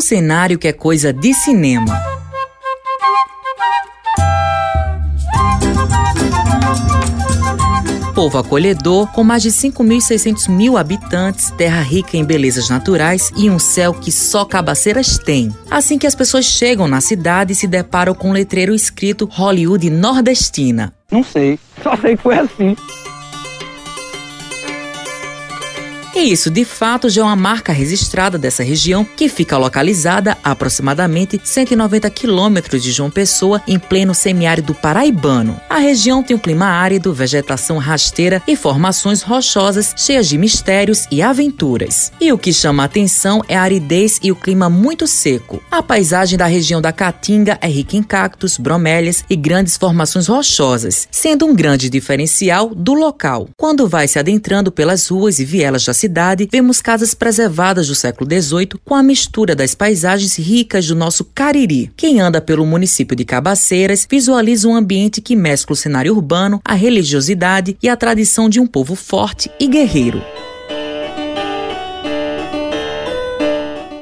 Um cenário que é coisa de cinema. povo acolhedor, com mais de 5.600 mil habitantes, terra rica em belezas naturais e um céu que só cabaceiras têm. Assim que as pessoas chegam na cidade, se deparam com um letreiro escrito Hollywood Nordestina. Não sei, só sei que foi assim. E isso, de fato, já é uma marca registrada dessa região que fica localizada a aproximadamente 190 quilômetros de João Pessoa, em pleno semiárido paraibano. A região tem um clima árido, vegetação rasteira e formações rochosas cheias de mistérios e aventuras. E o que chama a atenção é a aridez e o clima muito seco. A paisagem da região da Caatinga é rica em cactos, bromélias e grandes formações rochosas, sendo um grande diferencial do local. Quando vai se adentrando pelas ruas e vielas da cidade, vemos casas preservadas do século XVIII com a mistura das paisagens ricas do nosso Cariri. Quem anda pelo município de Cabaceiras visualiza um ambiente que mescla o cenário urbano, a religiosidade e a tradição de um povo forte e guerreiro.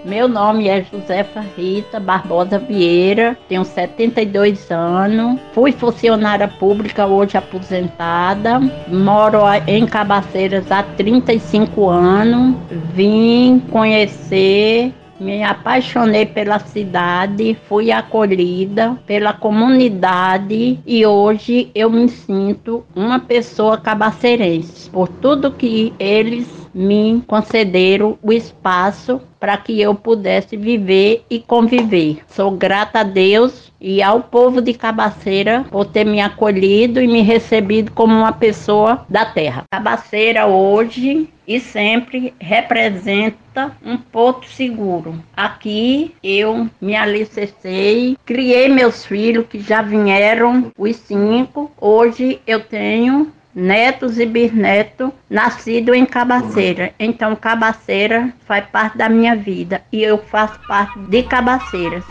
Meu nome é Josefa Rita Barbosa Vieira, tenho 72 anos, fui funcionária pública, hoje aposentada, moro em Cabaceiras há 35 anos, vim conhecer me apaixonei pela cidade, fui acolhida pela comunidade e hoje eu me sinto uma pessoa cabaceirense por tudo que eles me concederam o espaço para que eu pudesse viver e conviver. Sou grata a Deus e ao povo de Cabaceira por ter me acolhido e me recebido como uma pessoa da terra. Cabaceira hoje e sempre representa um porto seguro. Aqui eu me alicercei, criei meus filhos que já vieram os cinco. Hoje eu tenho netos e bisnetos nascido em Cabaceira. Então Cabaceira faz parte da minha vida e eu faço parte de Cabaceiras.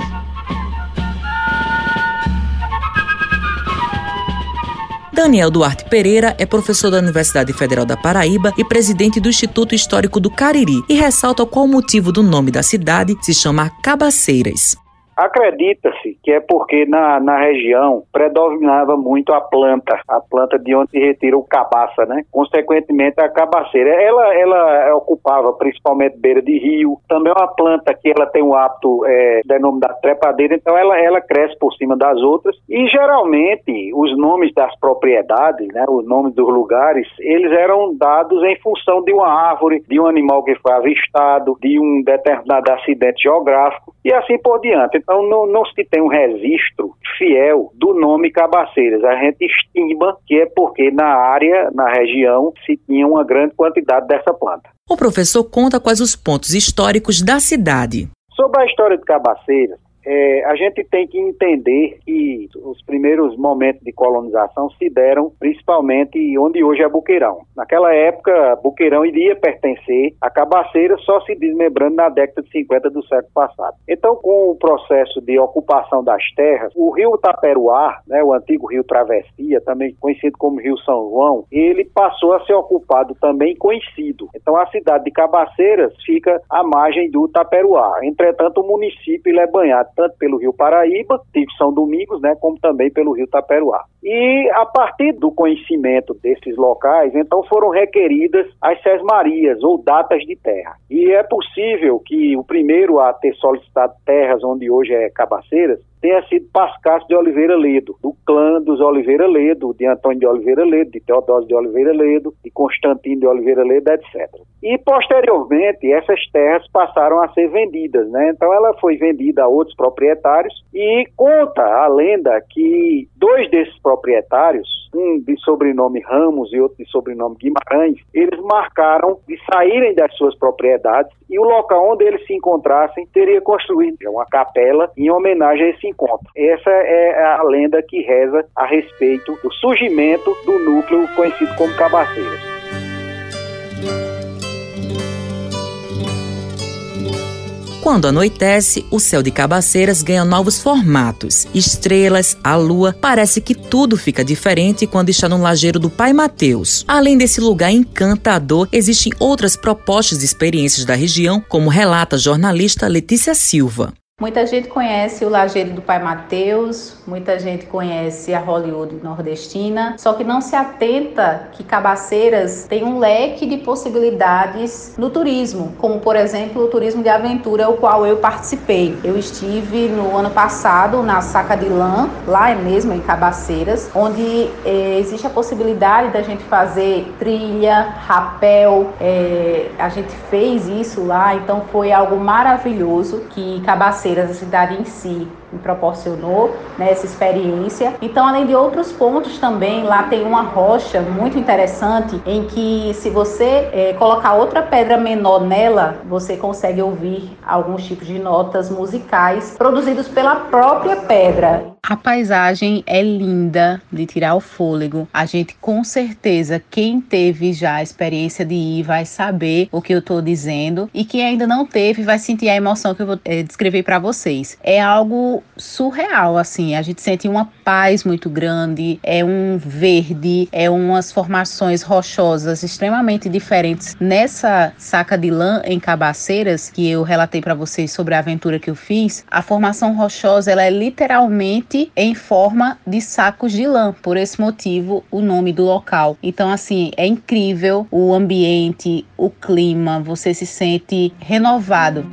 Daniel Duarte Pereira é professor da Universidade Federal da Paraíba e presidente do Instituto Histórico do Cariri e ressalta qual o motivo do nome da cidade se chamar Cabaceiras. Acredita-se que é porque na, na região predominava muito a planta, a planta de onde se retira o cabaça, né? Consequentemente, a cabaceira. Ela, ela ocupava principalmente beira de rio, também é uma planta que ela tem um hábito é, denominado trepadeira, então ela, ela cresce por cima das outras e geralmente os nomes das propriedades, né, os nomes dos lugares, eles eram dados em função de uma árvore, de um animal que foi avistado, de um determinado acidente geográfico e assim por diante. Então não, não se tem um registro fiel do nome Cabaceiras. A gente estima que é porque na área, na região, se tinha uma grande quantidade dessa planta. O professor conta quais os pontos históricos da cidade. Sobre a história de Cabaceiras, é, a gente tem que entender que os primeiros momentos de colonização se deram principalmente onde hoje é Buqueirão. Naquela época, Buqueirão iria pertencer a Cabaceira, só se desmembrando na década de 50 do século passado. Então, com o processo de ocupação das terras, o rio Taperuá, né, o antigo rio Travessia, também conhecido como Rio São João, ele passou a ser ocupado também conhecido. Então, a cidade de Cabaceiras fica à margem do Taperuá. Entretanto, o município é banhado tanto pelo Rio Paraíba, tipo São Domingos, né, como também pelo Rio Taperuá. E a partir do conhecimento desses locais, então foram requeridas as sesmarias ou datas de terra. E é possível que o primeiro a ter solicitado terras onde hoje é Cabaceiras tenha sido Pascácio de Oliveira Ledo, do clã dos Oliveira Ledo, de Antônio de Oliveira Ledo, de Teodósio de Oliveira Ledo, de Constantino de Oliveira Ledo, etc. E posteriormente essas terras passaram a ser vendidas, né? Então ela foi vendida a outros proprietários e conta a lenda que dois desses proprietários, um de sobrenome Ramos e outro de sobrenome Guimarães, eles marcaram de saírem das suas propriedades e o local onde eles se encontrassem teria construído uma capela em homenagem a esse encontro. Essa é a lenda que reza a respeito do surgimento do núcleo conhecido como Cabaceiras. Quando anoitece, o céu de Cabaceiras ganha novos formatos. Estrelas, a lua, parece que tudo fica diferente quando está no lajeiro do Pai Mateus. Além desse lugar encantador, existem outras propostas de experiências da região, como relata a jornalista Letícia Silva. Muita gente conhece o Lajeiro do Pai Mateus, muita gente conhece a Hollywood nordestina, só que não se atenta que Cabaceiras tem um leque de possibilidades no turismo, como por exemplo o turismo de aventura, o qual eu participei. Eu estive no ano passado na Saca de Lã, lá mesmo em Cabaceiras, onde eh, existe a possibilidade da gente fazer trilha, rapel, eh, a gente fez isso lá, então foi algo maravilhoso que Cabaceiras a cidade em si me proporcionou né, essa experiência. Então, além de outros pontos também, lá tem uma rocha muito interessante em que se você é, colocar outra pedra menor nela, você consegue ouvir alguns tipos de notas musicais produzidos pela própria pedra. A paisagem é linda de tirar o fôlego. A gente com certeza, quem teve já a experiência de ir vai saber o que eu estou dizendo e quem ainda não teve vai sentir a emoção que eu vou é, descrever para vocês. É algo surreal, assim. A gente sente uma paz muito grande, é um verde, é umas formações rochosas extremamente diferentes. Nessa saca de lã em Cabaceiras, que eu relatei para vocês sobre a aventura que eu fiz, a formação rochosa ela é literalmente em forma de sacos de lã. Por esse motivo, o nome do local. Então, assim, é incrível o ambiente, o clima, você se sente renovado.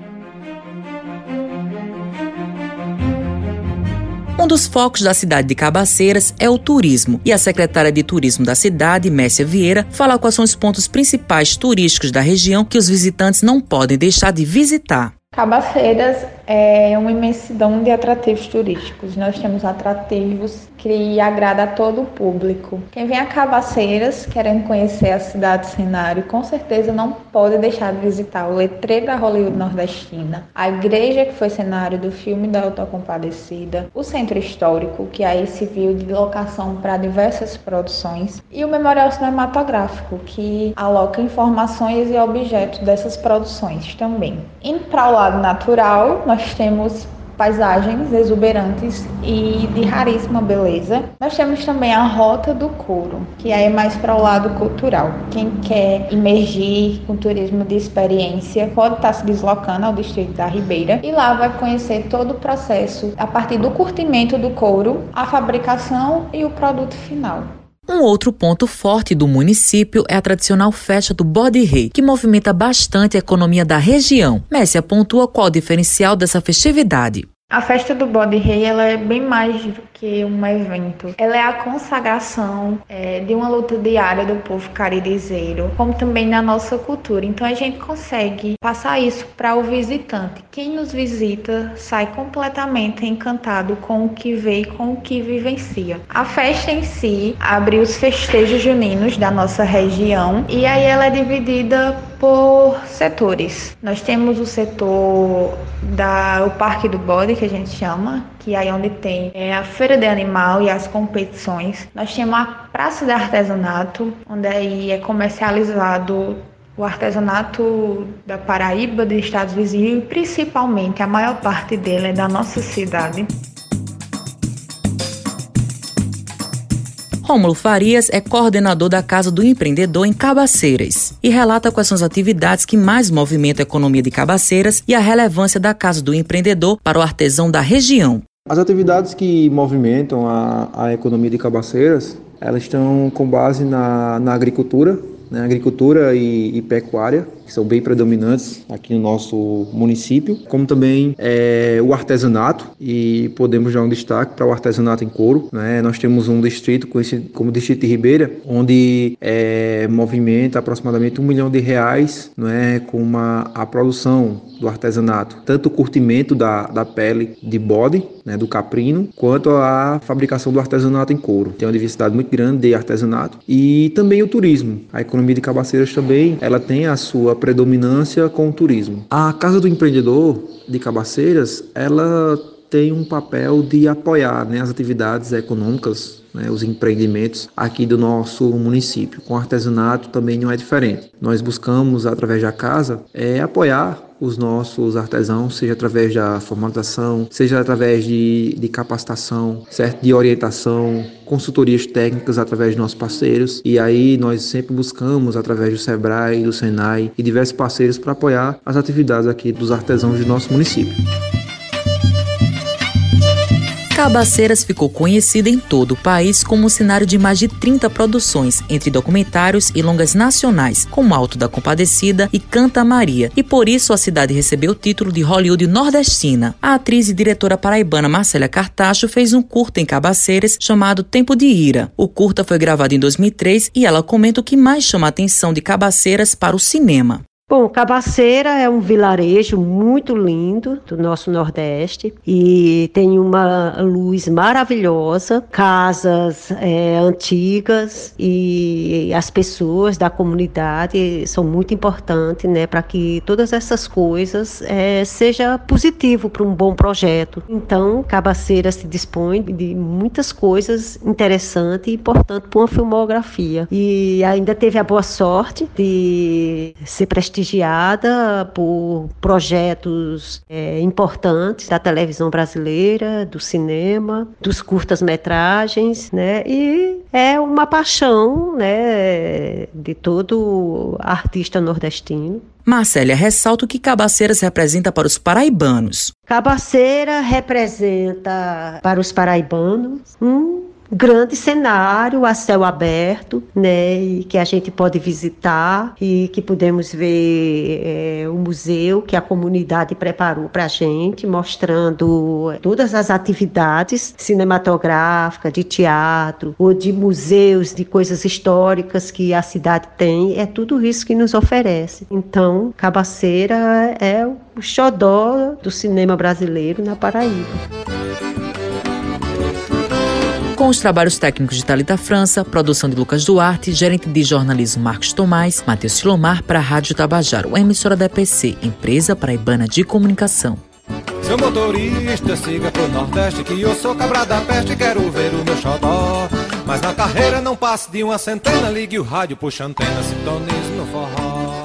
Um dos focos da cidade de Cabaceiras é o turismo, e a secretária de turismo da cidade, Mércia Vieira, fala quais são os pontos principais turísticos da região que os visitantes não podem deixar de visitar. Cabaceiras é uma imensidão de atrativos turísticos. Nós temos atrativos que agradam a todo o público. Quem vem a Cabaceiras querendo conhecer a cidade cenário, com certeza não pode deixar de visitar o letreiro da Hollywood Nordestina, a igreja que foi cenário do filme da Autocompadecida, o centro histórico, que aí se viu de locação para diversas produções, e o memorial cinematográfico, que aloca informações e objetos dessas produções também. Indo para o lado natural, nós temos paisagens exuberantes e de raríssima beleza. Nós temos também a Rota do Couro, que é mais para o lado cultural. Quem quer imergir com turismo de experiência pode estar se deslocando ao distrito da Ribeira e lá vai conhecer todo o processo a partir do curtimento do couro, a fabricação e o produto final. Um outro ponto forte do município é a tradicional festa do Bode Rei, que movimenta bastante a economia da região. Messi pontua qual o diferencial dessa festividade. A festa do Bode Rei ela é bem mais do que um evento. Ela é a consagração é, de uma luta diária do povo caridezeiro, como também na nossa cultura. Então a gente consegue passar isso para o visitante. Quem nos visita sai completamente encantado com o que vê e com o que vivencia. A festa em si abre os festejos juninos da nossa região e aí ela é dividida por setores. Nós temos o setor da o Parque do Bode, que a gente chama, que é aí onde tem é, a feira de animal e as competições. Nós temos a Praça de Artesanato, onde aí é comercializado o artesanato da Paraíba, de estados vizinhos, e principalmente a maior parte dele é da nossa cidade. Rômulo Farias é coordenador da Casa do Empreendedor em Cabaceiras e relata quais são as atividades que mais movimentam a economia de Cabaceiras e a relevância da Casa do Empreendedor para o artesão da região. As atividades que movimentam a, a economia de Cabaceiras, elas estão com base na, na agricultura, né, agricultura e, e pecuária, que são bem predominantes aqui no nosso município, como também é, o artesanato, e podemos dar um destaque para o artesanato em couro. Né? Nós temos um distrito conhecido como Distrito de Ribeira, onde é, movimenta aproximadamente um milhão de reais né, com uma, a produção do artesanato, tanto o curtimento da, da pele de bode, né, do caprino, quanto a fabricação do artesanato em couro. Tem uma diversidade muito grande de artesanato e também o turismo. A economia de Cabaceiras também, ela tem a sua predominância com o turismo. A Casa do Empreendedor de Cabaceiras, ela tem um papel de apoiar né, as atividades econômicas, né, os empreendimentos aqui do nosso município. Com artesanato também não é diferente. Nós buscamos, através da casa, é, apoiar os nossos artesãos, seja através da formalização, seja através de, de capacitação, certo? de orientação, consultorias técnicas através de nossos parceiros. E aí nós sempre buscamos, através do SEBRAE, do SENAI e diversos parceiros, para apoiar as atividades aqui dos artesãos do nosso município. Cabaceiras ficou conhecida em todo o país como um cenário de mais de 30 produções, entre documentários e longas nacionais, como Alto da Compadecida e Canta Maria, e por isso a cidade recebeu o título de Hollywood nordestina. A atriz e diretora paraibana Marcela Cartacho fez um curta em Cabaceiras chamado Tempo de Ira. O curta foi gravado em 2003 e ela comenta o que mais chama a atenção de Cabaceiras para o cinema. Bom, Cabaceira é um vilarejo muito lindo do nosso Nordeste e tem uma luz maravilhosa, casas é, antigas e as pessoas da comunidade são muito importantes, né, para que todas essas coisas é, seja positivo para um bom projeto. Então, Cabaceira se dispõe de muitas coisas interessantes e importantes para uma filmografia e ainda teve a boa sorte de ser prestigiada prestigiada por projetos é, importantes da televisão brasileira, do cinema, dos curtas-metragens, né? E é uma paixão, né, de todo artista nordestino. Marcélia ressalta o que Cabaceiras representa para os paraibanos. Cabaceira representa para os paraibanos um grande cenário a céu aberto, né, e que a gente pode visitar e que podemos ver é, o museu que a comunidade preparou para a gente, mostrando todas as atividades cinematográficas, de teatro ou de museus, de coisas históricas que a cidade tem, é tudo isso que nos oferece. Então, Cabaceira é o xodó do cinema brasileiro na Paraíba. Com os trabalhos técnicos de Talita França, produção de Lucas Duarte, gerente de jornalismo Marcos Tomás, Matheus Silomar para a Rádio Tabajaro, emissora da EPC, empresa paraibana de comunicação. Seu motorista, siga pro Nordeste que eu sou cabra da peste quero ver o meu xodó. Mas na carreira não passe de uma centena, ligue o rádio, puxa antena, sintonize no forró.